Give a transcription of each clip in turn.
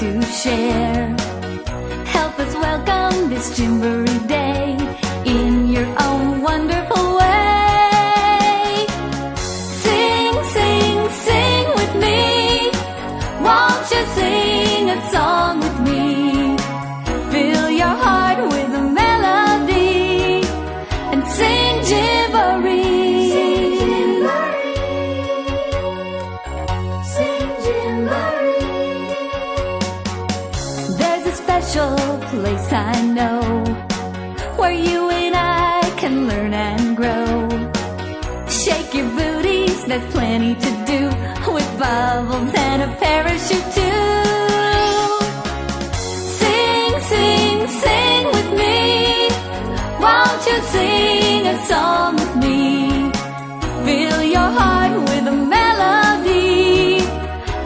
to share. Help us welcome this Gymboree. Special place I know where you and I can learn and grow. Shake your booties, there's plenty to do with bubbles and a parachute too. Sing, sing, sing with me. Won't you sing a song with me? Fill your heart with a melody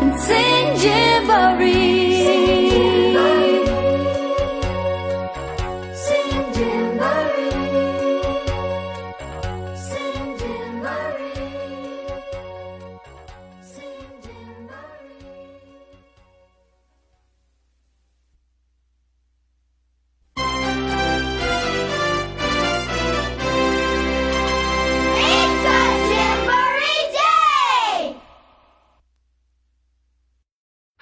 and sing Gymboree.